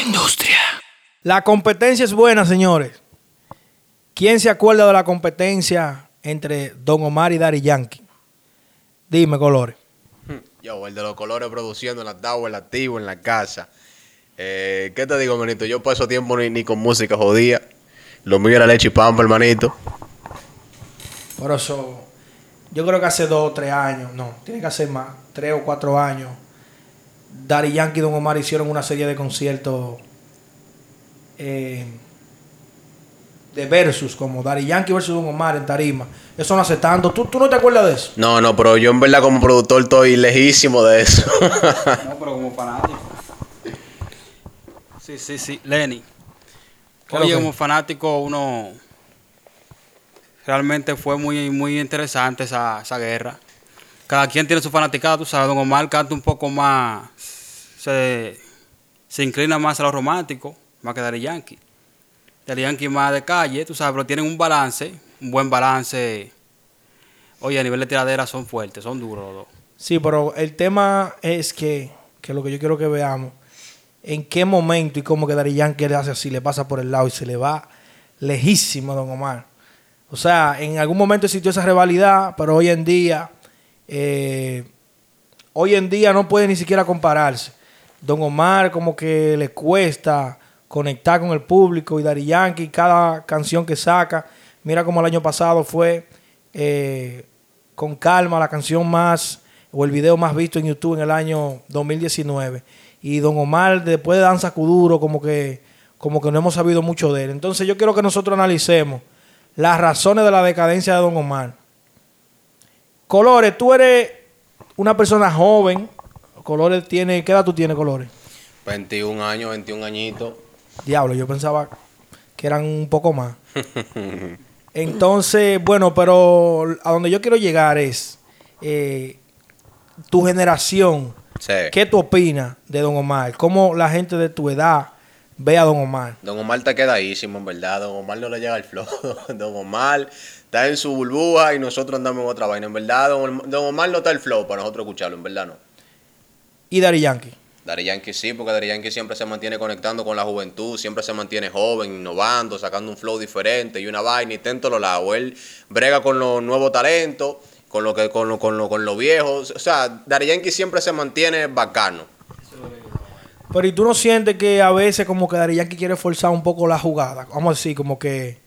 industria. La competencia es buena, señores. ¿Quién se acuerda de la competencia entre Don Omar y Daddy Yankee? Dime, colores. Yo, el de los colores produciendo en la tabla, en la activo, en la casa. Eh, ¿Qué te digo, hermanito? Yo paso tiempo ni, ni con música jodía. Lo mío era leche y pampa, hermanito. Por eso, yo creo que hace dos o tres años, no, tiene que hacer más, tres o cuatro años, Daddy Yankee y Don Omar hicieron una serie de conciertos eh, de versus, como Daddy Yankee versus Don Omar en Tarima. Eso no hace tanto. ¿Tú, ¿Tú no te acuerdas de eso? No, no, pero yo en verdad como productor estoy lejísimo de eso. No, pero como fanático. Sí, sí, sí. Lenny. ¿Qué es lo Oye, que? como fanático, uno. Realmente fue muy, muy interesante esa, esa guerra. Cada quien tiene su fanaticada, tú sabes. Don Omar canta un poco más. Se, se inclina más a lo romántico, más que Daddy Yankee. Daddy Yankee más de calle, tú sabes, pero tienen un balance, un buen balance. Oye, a nivel de tiradera son fuertes, son duros los dos. Sí, pero el tema es que, que lo que yo quiero que veamos, en qué momento y cómo que Daddy Yankee le hace así, le pasa por el lado y se le va lejísimo a Don Omar. O sea, en algún momento existió esa rivalidad, pero hoy en día, eh, hoy en día no puede ni siquiera compararse. Don Omar como que le cuesta conectar con el público y Daddy Yankee, cada canción que saca, mira como el año pasado fue eh, con calma la canción más o el video más visto en YouTube en el año 2019 y Don Omar después de Danza Kuduro como que como que no hemos sabido mucho de él. Entonces yo quiero que nosotros analicemos las razones de la decadencia de Don Omar. Colores, tú eres una persona joven. Colores tiene, ¿qué edad tú tienes, Colores? 21 años, 21 añitos. Diablo, yo pensaba que eran un poco más. Entonces, bueno, pero a donde yo quiero llegar es eh, tu generación. Sí. ¿Qué tú opinas de Don Omar? ¿Cómo la gente de tu edad ve a Don Omar? Don Omar está quedadísimo, en verdad. Don Omar no le llega el flow. Don Omar está en su burbuja y nosotros andamos en otra vaina. En verdad, Don, Don Omar no está el flow para nosotros escucharlo, en verdad no. Y Daddy Yankee. Daddy Yankee sí, porque Daddy Yankee siempre se mantiene conectando con la juventud, siempre se mantiene joven, innovando, sacando un flow diferente y una vaina y está en todos lados. Él brega con los nuevos talentos, con lo que, con lo, con lo, con los viejos. O sea, Daddy Yankee siempre se mantiene bacano. Pero ¿y tú no sientes que a veces como que Daddy Yankee quiere forzar un poco la jugada? Vamos a decir, como que,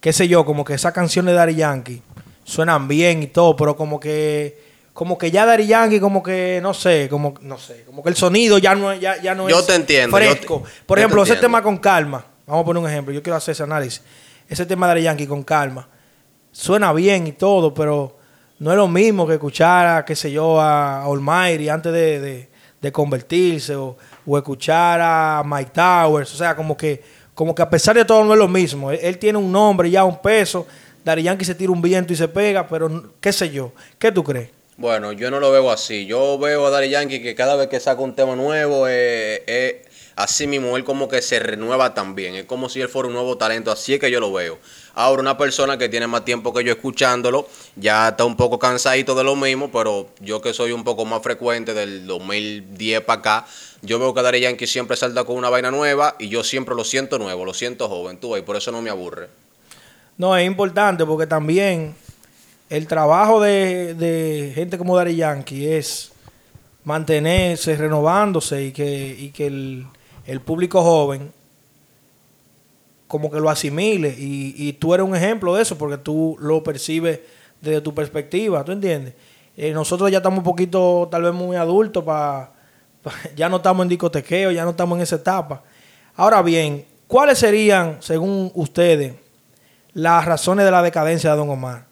qué sé yo, como que esas canciones de Daddy Yankee suenan bien y todo, pero como que como que ya Daddy Yankee como que no sé, como no sé, como que el sonido ya no es- ya, ya no Yo es te entiendo, yo te- fresco. Por yo te ejemplo, ese entiendo. tema con calma, vamos a poner un ejemplo, yo quiero hacer ese análisis. Ese tema de Daddy Yankee con calma suena bien y todo, pero no es lo mismo que escuchar a, qué sé yo, a Almighty antes de, de- de convertirse o, o escuchar a Mike Towers. O sea, como que, como que a pesar de todo no es lo mismo. Él, él tiene un nombre ya, un peso. Daddy Yankee se tira un viento y se pega, pero qué sé yo. ¿Qué tú crees? Bueno, yo no lo veo así. Yo veo a Daddy Yankee que cada vez que saca un tema nuevo, eh, eh, así mismo él como que se renueva también. Es como si él fuera un nuevo talento. Así es que yo lo veo. Ahora, una persona que tiene más tiempo que yo escuchándolo, ya está un poco cansadito de lo mismo, pero yo que soy un poco más frecuente del 2010 para acá, yo veo que Daddy Yankee siempre salta con una vaina nueva y yo siempre lo siento nuevo, lo siento joven, tú, y por eso no me aburre. No, es importante porque también el trabajo de, de gente como Daddy Yankee es mantenerse renovándose y que, y que el, el público joven como que lo asimile y, y tú eres un ejemplo de eso porque tú lo percibes desde tu perspectiva, ¿tú entiendes? Eh, nosotros ya estamos un poquito tal vez muy adultos para ya no estamos en discotequeo, ya no estamos en esa etapa. Ahora bien, ¿cuáles serían, según ustedes, las razones de la decadencia de Don Omar?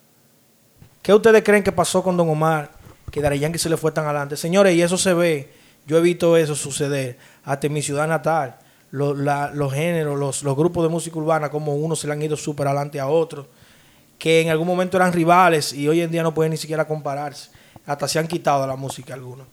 ¿Qué ustedes creen que pasó con Don Omar? Que Yankee se le fue tan adelante. Señores, y eso se ve. Yo he visto eso suceder hasta en mi ciudad natal. Los, géneros, los, grupos de música urbana, como unos se le han ido súper adelante a otros. Que en algún momento eran rivales y hoy en día no pueden ni siquiera compararse. Hasta se han quitado la música algunos.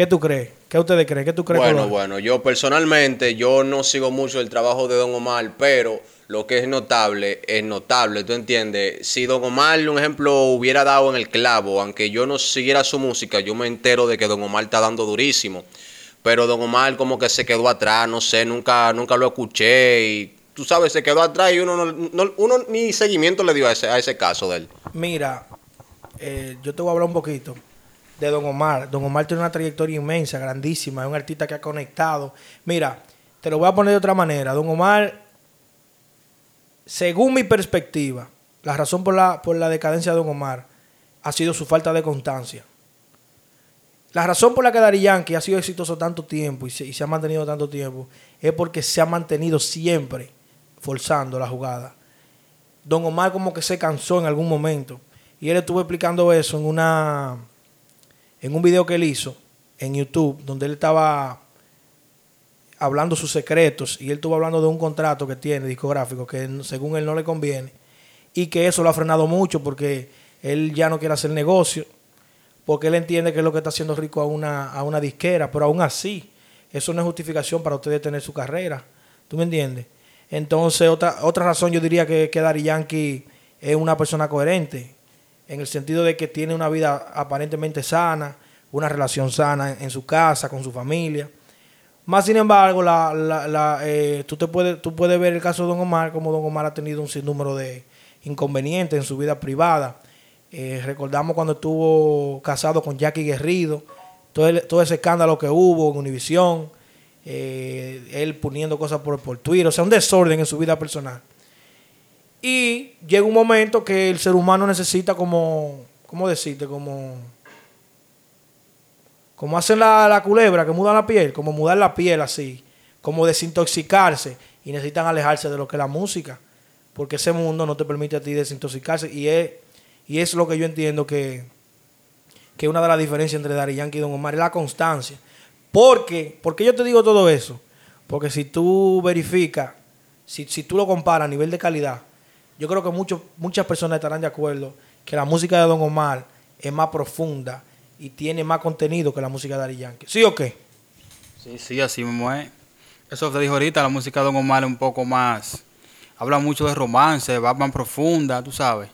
¿Qué tú crees? ¿Qué ustedes creen? ¿Qué tú crees? Bueno, Colón? bueno, yo personalmente, yo no sigo mucho el trabajo de Don Omar, pero lo que es notable es notable, ¿tú entiendes? Si Don Omar, un ejemplo, hubiera dado en el clavo, aunque yo no siguiera su música, yo me entero de que Don Omar está dando durísimo. pero Don Omar como que se quedó atrás, no sé, nunca, nunca lo escuché y tú sabes, se quedó atrás y uno, no, no- uno ni seguimiento le dio a ese, a ese caso de él. Mira, eh, yo te voy a hablar un poquito de Don Omar. Don Omar tiene una trayectoria inmensa, grandísima. Es un artista que ha conectado. Mira, te lo voy a poner de otra manera. Don Omar, según mi perspectiva, la razón por la, por la decadencia de Don Omar ha sido su falta de constancia. La razón por la que Daddy Yankee ha sido exitoso tanto tiempo y se, y se ha mantenido tanto tiempo es porque se ha mantenido siempre forzando la jugada. Don Omar como que se cansó en algún momento. Y él estuvo explicando eso en una en un video que él hizo en YouTube, donde él estaba hablando sus secretos y él estuvo hablando de un contrato que tiene discográfico que según él no le conviene y que eso lo ha frenado mucho porque él ya no quiere hacer negocio porque él entiende que es lo que está haciendo rico a una, a una disquera, pero aún así, eso no es justificación para usted tener su carrera. ¿Tú me entiendes? Entonces, otra, otra razón yo diría que, que Daddy Yankee es una persona coherente, en el sentido de que tiene una vida aparentemente sana, una relación sana en, su casa, con su familia. Más sin embargo, la, la, la, eh, tú, te puedes, tú puedes ver el caso de Don Omar, como Don Omar ha tenido un sinnúmero de inconvenientes en su vida privada. Eh, recordamos cuando estuvo casado con Jackie Guerrido, todo, todo ese escándalo que hubo en Univisión, eh, él poniendo cosas por, por Twitter, o sea, un desorden en su vida personal. Y llega un momento que el ser humano necesita como, ¿cómo decirte? Como, como hacen la, la culebra, que mudan la piel, como mudar la piel así, como desintoxicarse y necesitan alejarse de lo que es la música, porque ese mundo no te permite a ti desintoxicarse y es, y es lo que yo entiendo que, que una de las diferencias entre Daddy Yankee y Don Omar es la constancia. Porque, porque yo te digo todo eso, porque si tú verificas, si, si tú lo comparas a nivel de calidad, yo creo que muchos muchas personas estarán de acuerdo que la música de Don Omar es más profunda y tiene más contenido que la música de Daddy Yankee. ¿Sí o qué? Sí, sí, así mismo es. Eso te dijo ahorita, la música de Don Omar es un poco más... Habla mucho de romance, va más profunda, tú sabes.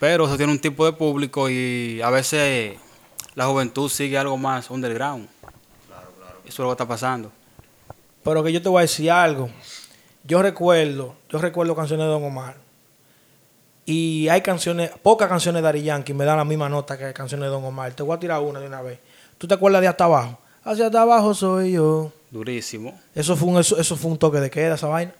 Pero eso tiene un tipo de público y a veces la juventud sigue algo más underground. Eso es lo que está pasando. Pero que yo te voy a decir algo. Yo recuerdo, yo recuerdo canciones de Don Omar. Y hay canciones, pocas canciones de Daddy Yankee me dan la misma nota que canciones de Don Omar. Te voy a tirar una de una vez. ¿Tú te acuerdas de Hasta Abajo? Hacia hasta abajo soy yo. Durísimo. Eso fue un, eso, eso fue un toque de queda, esa vaina.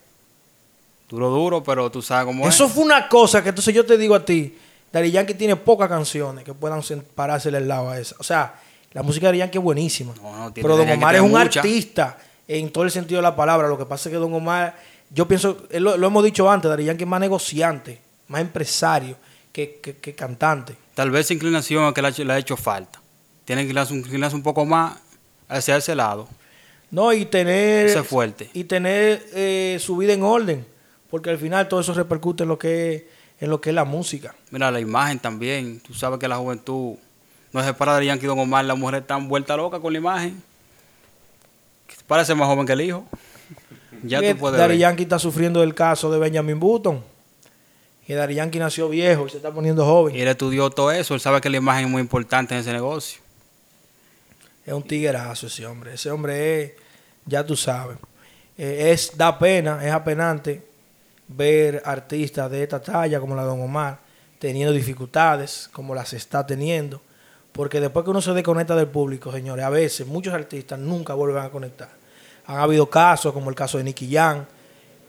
Duro, duro, pero tú sabes cómo Eso es. fue una cosa que entonces yo te digo a ti, Daddy Yankee tiene pocas canciones que puedan parársele al lado a esa. O sea, la música de Daddy Yankee es buenísima. No, no, tiene- pero Don Omar es un mucha. artista en todo el sentido de la palabra. Lo que pasa es que Don Omar, yo pienso, eh, lo, lo hemos dicho antes, Daddy Yankee es más negociante, más empresario que, que- que cantante. Tal vez esa inclinación es que le ha hecho, le ha hecho falta. Tiene que inclinarse, un- inclinarse un poco más hacia ese lado. No, y tener, Ese es fuerte. y tener eh, su vida en orden, porque al final todo eso repercute en lo que es, en lo que es la música. Mira, la imagen también. Tú sabes que la juventud no es para de Yankee Don Omar. La mujer está vuelta loca con la imagen. Parece más joven que el hijo. Ya tú puedes Daddy ver. Yankee está sufriendo del caso de Benjamin Button. Que Daddy Yankee nació viejo y se está poniendo joven. Y él estudió todo eso. Él sabe que la imagen es muy importante en ese negocio. Es un tiguerazo ese hombre. Ese hombre es, ya tú sabes. Eh, es, da pena, es apenante ver artistas de esta talla como la de Don Omar teniendo dificultades como las está teniendo. Porque después que uno se desconecta del público, señores, a veces muchos artistas nunca vuelven a conectar. Han habido casos, como el caso de Nicky Jam.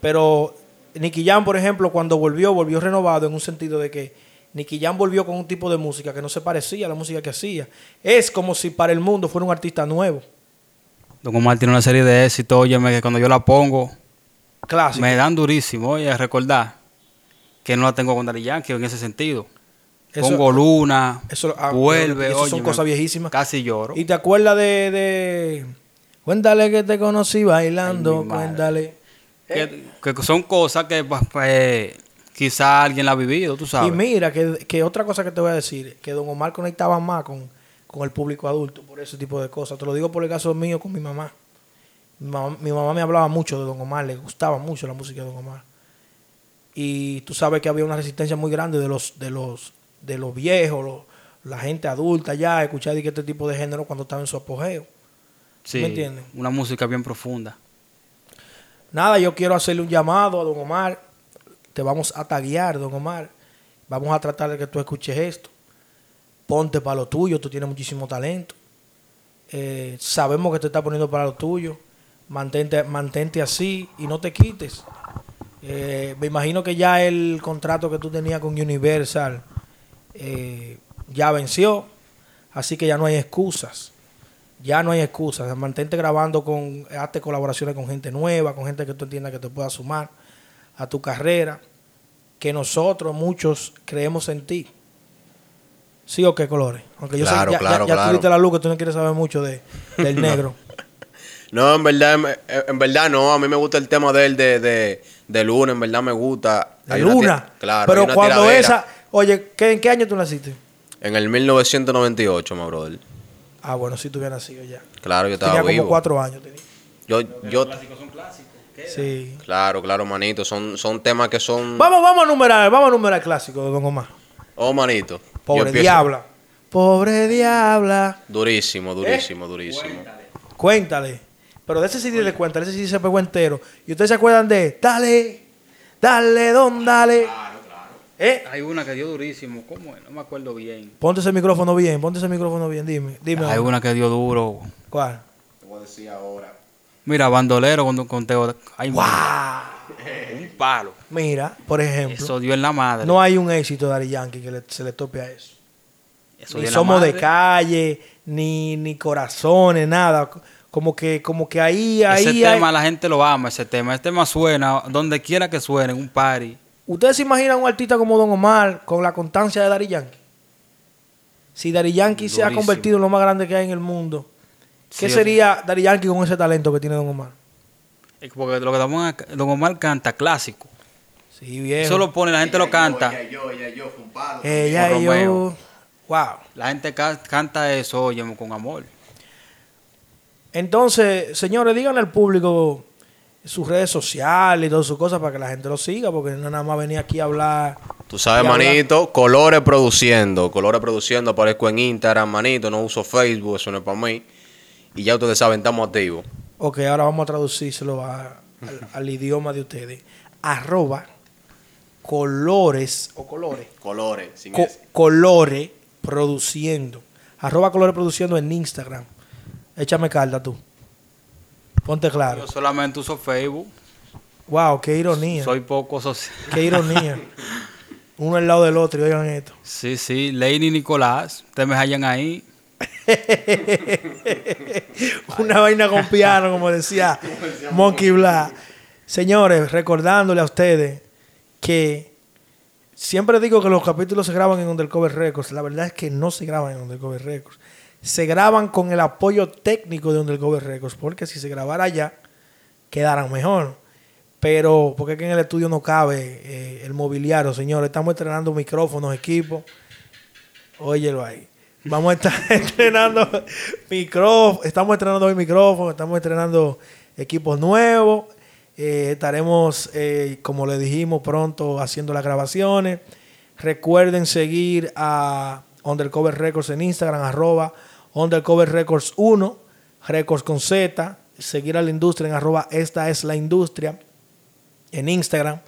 Pero Nicky Jam, por ejemplo, cuando volvió, volvió renovado en un sentido de que Nicky Jam volvió con un tipo de música que no se parecía a la música que hacía. Es como si para el mundo fuera un artista nuevo, Don Omar tiene una serie de éxitos. Óyeme, que cuando yo la pongo, clásico. me dan durísimo. Oye, recordar que no la tengo con Daddy Yankee en ese sentido. Eso- Pongo Luna, eso- ah, vuelve. eso son cosas viejísimas. Casi lloro. ¿Y te acuerdas de, de... Cuéntale que te conocí bailando, Ay, cuéntale. que, que son cosas que pues, pues, quizá alguien la ha vivido, tú sabes. Y mira, que, que otra cosa que te voy a decir, que Don Omar conectaba más con, con el público adulto por ese tipo de cosas. Te lo digo por el caso mío con mi mamá. Mi mamá, mi mamá me hablaba mucho de Don Omar, le gustaba mucho la música de Don Omar. Y tú sabes que había una resistencia muy grande de los, de los, de los viejos, los- la gente adulta ya, escuchar este tipo de género cuando estaba en su apogeo. Sí, ¿Me entienden? una música bien profunda. Nada, yo quiero hacerle un llamado a don Omar. Te vamos a taguear, don Omar. Vamos a tratar de que tú escuches esto. Ponte para lo tuyo, tú tienes muchísimo talento. Eh, sabemos que te estás poniendo para lo tuyo. Mantente, mantente así y no te quites. Eh, me imagino que ya el contrato que tú tenías con Universal eh, ya venció. Así que ya no hay excusas. Ya no hay excusas. Mantente grabando con, hazte colaboraciones con gente nueva, con gente que tú entiendas que te pueda sumar a tu carrera. Que nosotros, muchos, creemos en ti. ¿Sí o qué colores? Aunque yo Claro, sé, ya, ya- claro, ya, claro. tú viste la luz que tú no quieres saber mucho de, del negro. No, en verdad, en, en verdad no. A mí me gusta el tema de él de, de, de Luna. En verdad me gusta. De Hay Luna. Claro. Pero cuando tiradera. esa. Oye, ¿qué, ¿en qué año tú naciste? En el 1998, my brother. Ah, bueno, sí, tú hubieras nacido ya. Claro, yo estaba Tenía como vivo. cuatro años. Tenía. Yo, yo, son clásicos. Sí. claro, claro, manito. Son, son temas que son. Vamos, vamos a numerar, vamos a numerar el clásico de Don Omar. Oh, manito. Pobre empiezo- diabla. Pobre diabla. Durísimo, durísimo, durísimo. Cuéntale. Pero de ese sí de cuéntale, ese sí se pegó entero. ¿Y ustedes se acuerdan de Dale, dale, don, dale? ¿Eh? Hay una que dio durísimo. ¿Cómo es? No me acuerdo bien. Ponte ese micrófono bien, ponte ese micrófono bien, dime, dime. Hay una que dio duro. ¿Cuál? Te voy a decir ahora. Mira, bandolero con, con Teo. Hay ¡Wow! un palo. Mira, por ejemplo, Eso dio en la madre. no hay un éxito de Ari Yankee que le- se le tope a eso. Eso ni dio en la somos de calle, ni, ni corazones, nada. Como que, como que ahí, ahí. Ese tema la gente lo ama, ese tema. Este tema suena donde quiera que suene, en un party. ¿Ustedes se imaginan un artista como Don Omar con la constancia de Daddy Yankee? Si Daddy Yankee se ha convertido en lo más grande que hay en el mundo, ¿qué Sí, sería Daddy Yankee con ese talento que tiene Don Omar? Es Porque lo que Don Omar- Don Omar canta clásico. Sí, viejo. Eso lo pone, la gente lo canta. yo, ella, yo, fue un palo. Ella y yo. Wow. La gente ca- canta eso, oye, con amor. Entonces, señores, díganle al público sus redes sociales y todas sus cosas para que la gente lo siga, porque no nada más venía aquí a hablar. Tú sabes, manito, Colores Produciendo. Colores Produciendo, aparezco en Instagram, manito. No uso Facebook, eso no es para mí. Y ya ustedes saben, estamos activos. Ok, ahora vamos a traducírselo a- al, al idioma de ustedes. Arroba colores o colores. Colores, sin Co- colores produciendo. Arroba colores produciendo en Instagram. Échame carta tú. Ponte claro. Yo solamente uso Facebook. Wow, qué ironía. Soy poco social. Qué ironía. Uno al lado del otro, y oigan esto. Sí, sí. Lady Nicolás. Ustedes me hallan ahí. Una vaina con piano, como decía Monkey Black. Señores, recordándole a ustedes que siempre digo que los capítulos se graban en Undercover Records. La verdad es que no se graban en Undercover Records. Se graban con el apoyo técnico de Undercover Records, porque si se grabara allá, quedaran mejor. Pero, porque que en el estudio no cabe eh, el mobiliario, señores. Estamos estrenando micrófonos, equipos. Óyelo ahí. Vamos a estar estrenando micrófonos, estamos estrenando hoy micrófonos, estamos estrenando equipos nuevos. Eh, estaremos, eh, como le dijimos, pronto haciendo las grabaciones. Recuerden seguir a Undercover Records en Instagram, arroba Undercover Records 1, Records con Z. Seguir a la industria en arroba Esta es la industria en Instagram.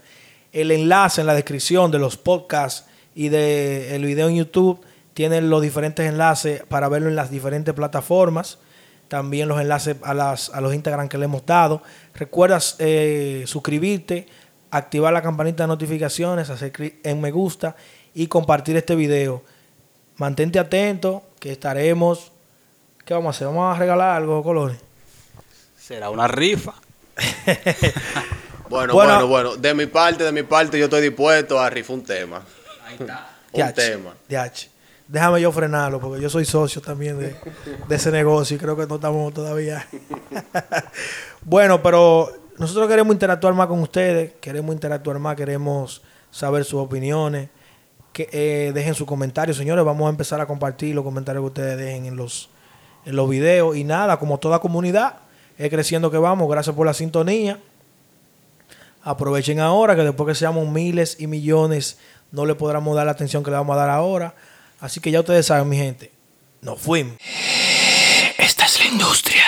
El enlace en la descripción de los podcasts y del el video en YouTube tienen los diferentes enlaces para verlo en las diferentes plataformas. También los enlaces a, las, a los Instagram que le hemos dado. Recuerda eh, suscribirte, activar la campanita de notificaciones, hacer clic en me gusta y compartir este video. Mantente atento que estaremos. ¿Qué vamos a hacer? ¿Vamos a regalar algo, Colores? Será una rifa. Bueno, Bueno. bueno, bueno. De mi parte, de mi parte, yo estoy dispuesto a rifar un tema. Ahí está. Un tema. diach. Déjame yo frenarlo porque yo soy socio también de, de ese negocio y creo que no estamos todavía. bueno, pero nosotros queremos interactuar más con ustedes, queremos interactuar más, queremos saber sus opiniones. Que, eh, dejen sus comentarios, señores. Vamos a empezar a compartir los comentarios que ustedes dejen en los, los videos. Y nada, como toda comunidad, es creciendo que vamos. Gracias por la sintonía. Aprovechen ahora que después que seamos miles y millones no le podremos dar la atención que le vamos a dar ahora. Así que ya ustedes saben, mi gente, nos fuimos. Esta es la industria.